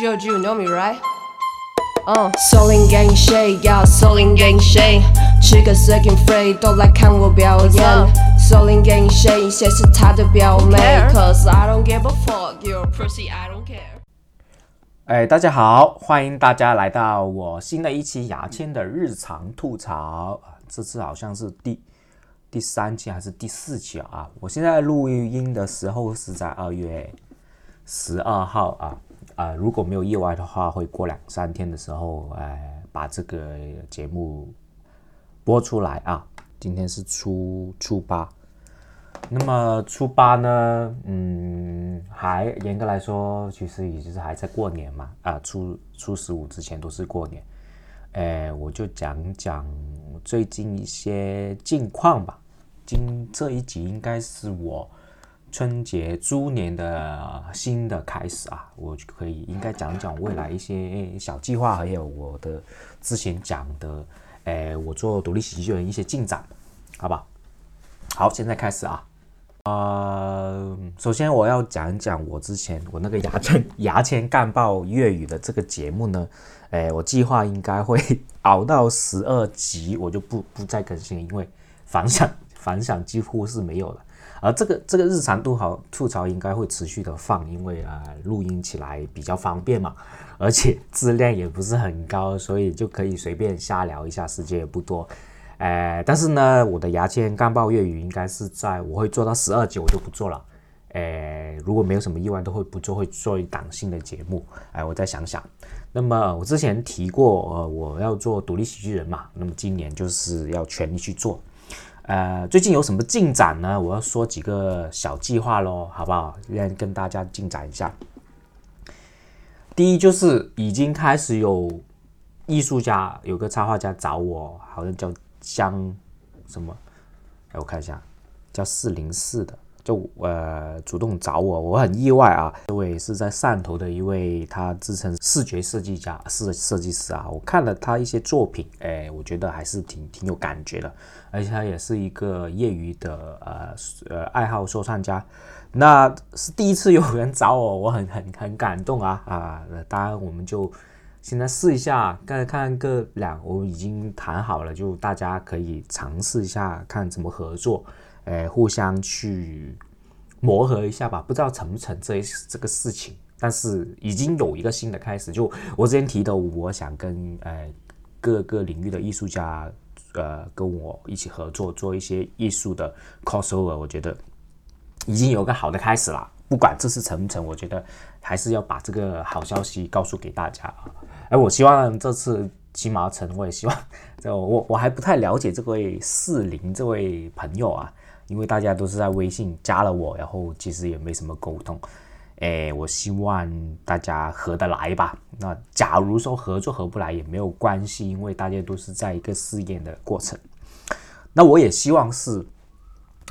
George, you know me, right? Uh, Soling Gang Shade, yeah, Soling Gang Shade，吃个 second free 都来看我表演。Soling Gang Shade，一些是他的表妹，Cause I don't give a fuck you're pussy, I don't care。哎，大家好，欢迎大家来到我新的一期牙签的日常吐槽啊，这次好像是第第三期还是第四期啊？我现在录音的时候是在二月十二号啊。啊，如果没有意外的话，会过两三天的时候，哎，把这个节目播出来啊。今天是初初八，那么初八呢，嗯，还严格来说，其实也就是还在过年嘛。啊，初初十五之前都是过年。哎，我就讲讲最近一些近况吧。今这一集应该是我。春节猪年的新的开始啊，我可以应该讲讲未来一些小计划，还有我的之前讲的，诶，我做独立喜剧人一些进展，好不好？现在开始啊。呃，首先我要讲一讲我之前我那个牙签牙签干爆粤语的这个节目呢，诶，我计划应该会熬到十二集，我就不不再更新，因为反响反响几乎是没有了。而这个这个日常都好吐槽应该会持续的放，因为啊录音起来比较方便嘛，而且质量也不是很高，所以就可以随便瞎聊一下，时间也不多。哎，但是呢，我的牙签干爆粤语应该是在我会做到十二集，我就不做了。哎，如果没有什么意外，都会不做，会做一档新的节目。哎，我再想想。那么我之前提过，呃，我要做独立喜剧人嘛，那么今年就是要全力去做。呃，最近有什么进展呢？我要说几个小计划咯，好不好？先跟大家进展一下。第一就是已经开始有艺术家，有个插画家找我，好像叫江什么？哎，我看一下，叫四零四的。就呃主动找我，我很意外啊！这位是在汕头的一位，他自称视觉设计家、是设计师啊。我看了他一些作品，哎，我觉得还是挺挺有感觉的。而且他也是一个业余的呃呃爱好说唱家。那是第一次有人找我，我很很很感动啊啊！当然我们就现在试一下，看看个两，我已经谈好了，就大家可以尝试一下，看怎么合作。诶，互相去磨合一下吧，不知道成不成这这个事情，但是已经有一个新的开始。就我之前提的，我想跟诶各个领域的艺术家，呃，跟我一起合作，做一些艺术的 crossover。我觉得已经有个好的开始了。不管这次成不成，我觉得还是要把这个好消息告诉给大家啊。而我希望这次起码成，我也希望，就我我还不太了解这位四零这位朋友啊。因为大家都是在微信加了我，然后其实也没什么沟通，哎，我希望大家合得来吧。那假如说合作合不来也没有关系，因为大家都是在一个试验的过程。那我也希望是，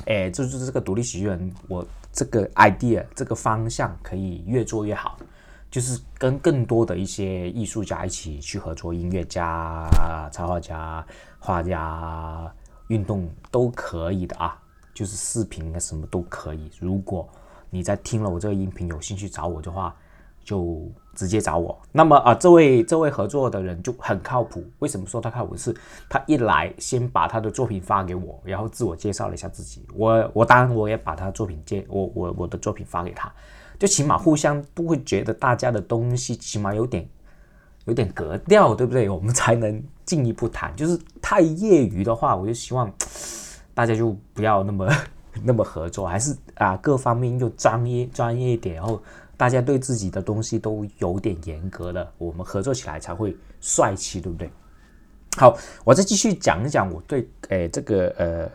哎，就是这个独立喜剧人，我这个 idea 这个方向可以越做越好，就是跟更多的一些艺术家一起去合作，音乐家、插画家、画家、运动都可以的啊。就是视频啊，什么都可以。如果你在听了我这个音频有兴趣找我的话，就直接找我。那么啊，这位这位合作的人就很靠谱。为什么说他靠谱？是他一来先把他的作品发给我，然后自我介绍了一下自己。我我当然我也把他作品介我我我的作品发给他，就起码互相都会觉得大家的东西起码有点有点格调，对不对？我们才能进一步谈。就是太业余的话，我就希望。大家就不要那么 那么合作，还是啊各方面又专业专业一点，然后大家对自己的东西都有点严格了，我们合作起来才会帅气，对不对？好，我再继续讲一讲我对诶这个呃，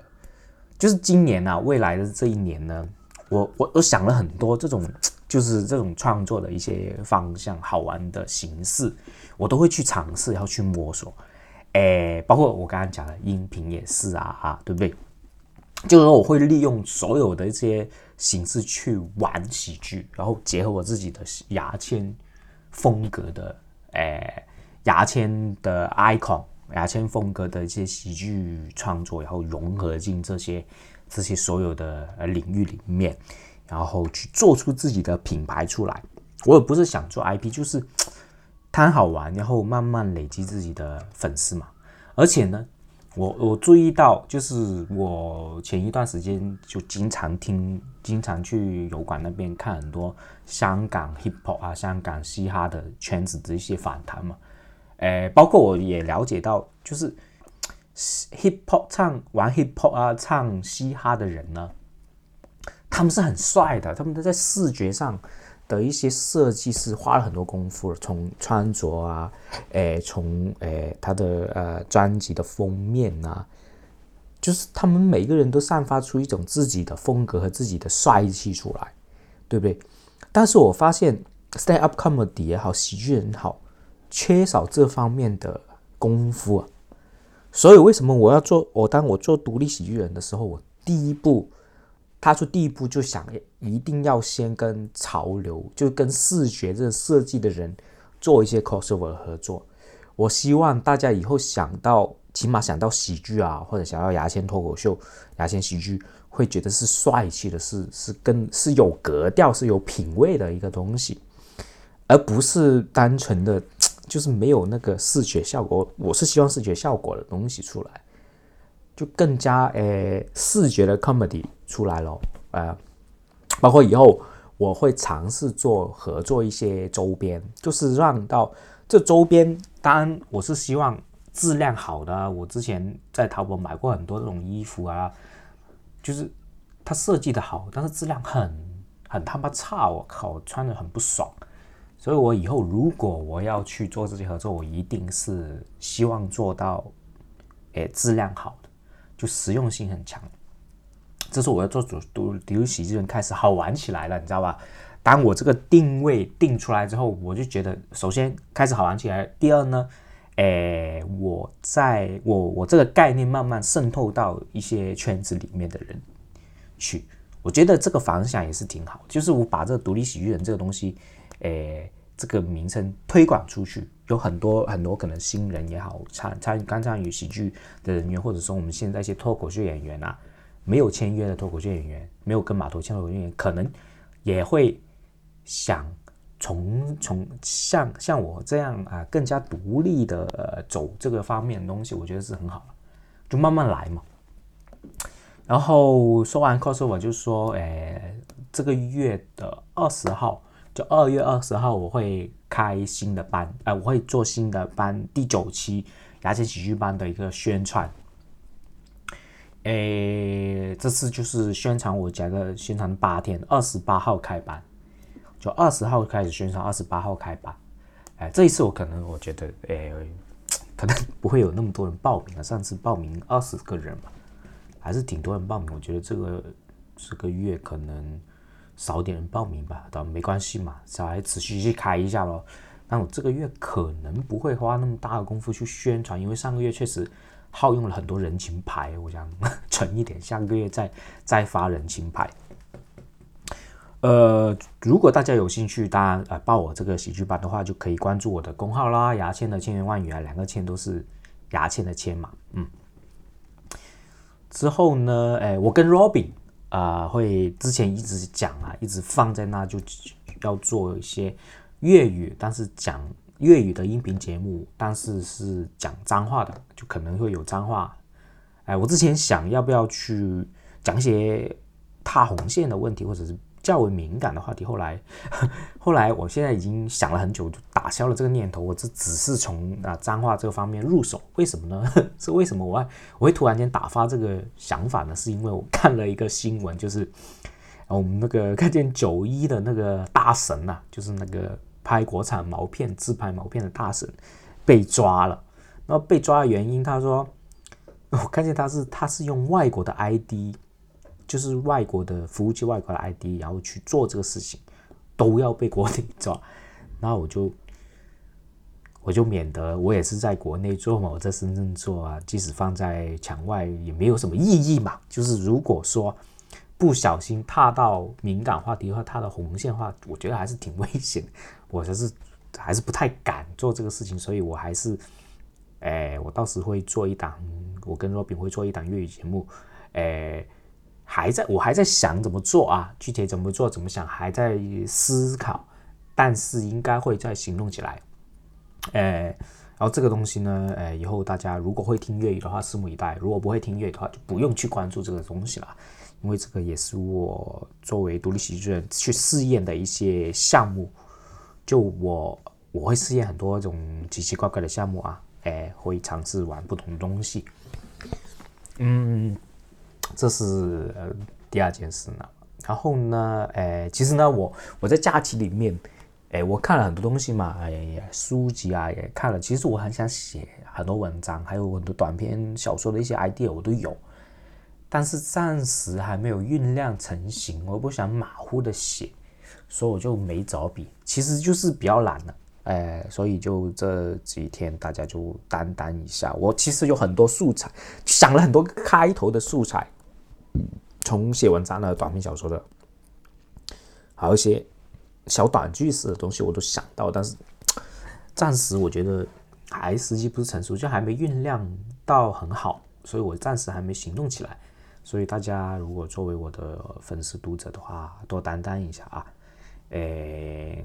就是今年啊未来的这一年呢，我我我想了很多这种就是这种创作的一些方向、好玩的形式，我都会去尝试，要去摸索。诶，包括我刚刚讲的音频也是啊，啊，对不对？就是说，我会利用所有的一些形式去玩喜剧，然后结合我自己的牙签风格的，诶，牙签的 icon，牙签风格的一些喜剧创作，然后融合进这些这些所有的领域里面，然后去做出自己的品牌出来。我也不是想做 IP，就是 贪好玩，然后慢慢累积自己的粉丝嘛。而且呢，我我注意到，就是我前一段时间就经常听，经常去油管那边看很多香港 hip hop 啊、香港嘻哈的圈子的一些访谈嘛。诶，包括我也了解到，就是 hip hop 唱玩 hip hop 啊、唱嘻哈的人呢，他们是很帅的，他们都在视觉上。的一些设计是花了很多功夫，从穿着啊，诶，从诶他的呃专辑的封面啊，就是他们每个人都散发出一种自己的风格和自己的帅气出来，对不对？但是我发现 stand up comedy 也好，喜剧人好，缺少这方面的功夫啊。所以为什么我要做？我当我做独立喜剧人的时候，我第一步。踏出第一步就想一定要先跟潮流，就跟视觉这设计的人做一些 crossover 合作。我希望大家以后想到，起码想到喜剧啊，或者想要牙签脱口秀、牙签喜剧，会觉得是帅气的，是是跟是有格调、是有品味的一个东西，而不是单纯的就是没有那个视觉效果。我是希望视觉效果的东西出来。就更加诶视觉的 comedy 出来了，呃，包括以后我会尝试做合作一些周边，就是让到这周边，当然我是希望质量好的。我之前在淘宝买过很多这种衣服啊，就是它设计的好，但是质量很很他妈差，我靠，我穿的很不爽。所以我以后如果我要去做这些合作，我一定是希望做到诶质量好的。就实用性很强，这是我要做主独独立喜剧人开始好玩起来了，你知道吧？当我这个定位定出来之后，我就觉得首先开始好玩起来。第二呢，诶，我在我我这个概念慢慢渗透到一些圈子里面的人去，我觉得这个方向也是挺好。就是我把这个独立喜剧人这个东西，诶。这个名称推广出去，有很多很多可能新人也好，参参刚参与喜剧的人员，或者说我们现在一些脱口秀演员啊，没有签约的脱口秀演员，没有跟码头签的脱口秀演员，可能也会想从从像像我这样啊，更加独立的走这个方面的东西，我觉得是很好，就慢慢来嘛。然后说完 cos，我就说，哎，这个月的二十号。就二月二十号，我会开新的班，呃，我会做新的班，第九期牙签喜剧班的一个宣传。诶，这次就是宣传，我讲的宣传八天，二十八号开班，就二十号开始宣传，二十八号开班。哎，这一次我可能我觉得，诶，可能 不会有那么多人报名了。上次报名二十个人嘛，还是挺多人报名。我觉得这个这个月可能。少点人报名吧，倒没关系嘛，小孩持续去开一下咯。但我这个月可能不会花那么大的功夫去宣传，因为上个月确实耗用了很多人情牌，我想 存一点，下个月再再发人情牌。呃，如果大家有兴趣，当然呃报我这个喜剧班的话，就可以关注我的公号啦，牙签的千言万语啊，两个签都是牙签的签嘛，嗯。之后呢，哎，我跟 Robin。啊，会之前一直讲啊，一直放在那，就要做一些粤语，但是讲粤语的音频节目，但是是讲脏话的，就可能会有脏话。哎，我之前想要不要去讲一些踏红线的问题，或者是。较为敏感的话题，后来，后来，我现在已经想了很久，就打消了这个念头。我这只是从啊脏话这个方面入手，为什么呢？是为什么我我会突然间打发这个想法呢？是因为我看了一个新闻，就是我们那个 看见九一的那个大神呐，就是那个拍国产毛片、自拍毛片的大神被抓了。那被抓的原因，他说，我看见他是他是用外国的 ID。就是外国的服务器、外国的 ID，然后去做这个事情，都要被国内抓。那我就我就免得我也是在国内做嘛，我在深圳做啊，即使放在墙外也没有什么意义嘛。就是如果说不小心踏到敏感话题的话，踏到红线的话，我觉得还是挺危险。我还是还是不太敢做这个事情，所以我还是，哎，我到时会做一档，我跟若饼会做一档粤语节目，哎。还在我还在想怎么做啊，具体怎么做怎么想还在思考，但是应该会再行动起来。哎，然后这个东西呢，哎，以后大家如果会听粤语的话，拭目以待；如果不会听粤语的话，就不用去关注这个东西了，因为这个也是我作为独立喜剧人去试验的一些项目。就我我会试验很多种奇奇怪怪的项目啊，哎，会尝试玩不同的东西。嗯，这是呃第二件事呢。然后呢，哎，其实呢，我我在假期里面，哎，我看了很多东西嘛，哎，书籍啊也看了。其实我很想写很多文章，还有很多短篇小说的一些 idea 我都有，但是暂时还没有酝酿成型。我不想马虎的写，所以我就没找笔。其实就是比较懒了，哎，所以就这几天大家就担担一下。我其实有很多素材，想了很多开头的素材。从写文章的短篇小说的，还有一些小短句式的东西，我都想到，但是暂时我觉得还时机不是成熟，就还没酝酿到很好，所以我暂时还没行动起来。所以大家如果作为我的粉丝读者的话，多担当一下啊，诶，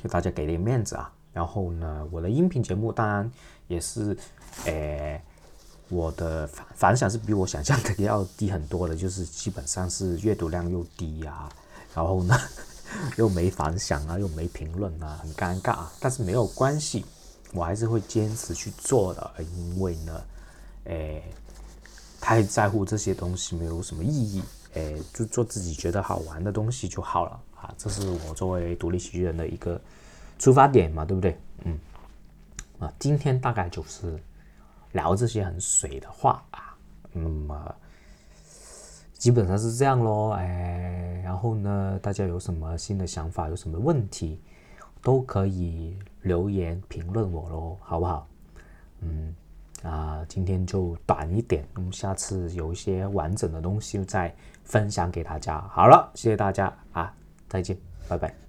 给大家给点面子啊。然后呢，我的音频节目当然也是，诶。我的反反响是比我想象的要低很多的，就是基本上是阅读量又低啊，然后呢 又没反响啊，又没评论啊，很尴尬啊。但是没有关系，我还是会坚持去做的，因为呢，诶，太在乎这些东西没有什么意义，诶，就做自己觉得好玩的东西就好了啊。这是我作为独立喜剧人的一个出发点嘛，对不对？嗯，啊，今天大概就是。聊这些很水的话啊，那么基本上是这样咯，哎，然后呢，大家有什么新的想法，有什么问题，都可以留言评论我咯，好不好？嗯，啊，今天就短一点，我们下次有一些完整的东西再分享给大家。好了，谢谢大家啊，再见，拜拜。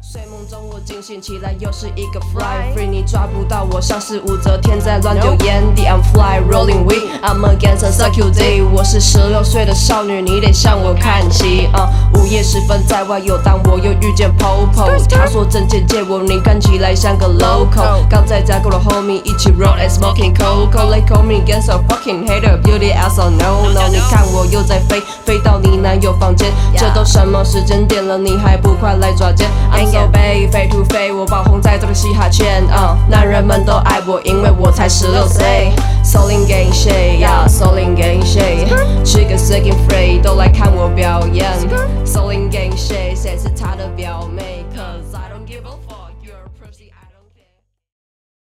睡梦中我惊醒起来，又是一个 fly free，你抓不到我，像是武则天在乱丢烟蒂。I'm fly rolling we, I'm against a circular day。我是十六岁的少女，你得向我看齐。啊，午夜时分在外游荡，我又遇见 Popo，他说证件借我，你看起来像个 local。刚在家跟了 homie 一起 roll and smoking coco。They call me against a fucking hater, beauty as a no no。你看我又在飞，飞到你男友房间，这都什么时间点了，你还不快来抓奸？飞飞突飞，我爆红在这个嘻哈圈，男人们都爱我，因为我才十六岁。Soling gang shit，yeah，Soling gang shit，吃个 second free 都来看我表演。Soling gang shit，谁是他的表妹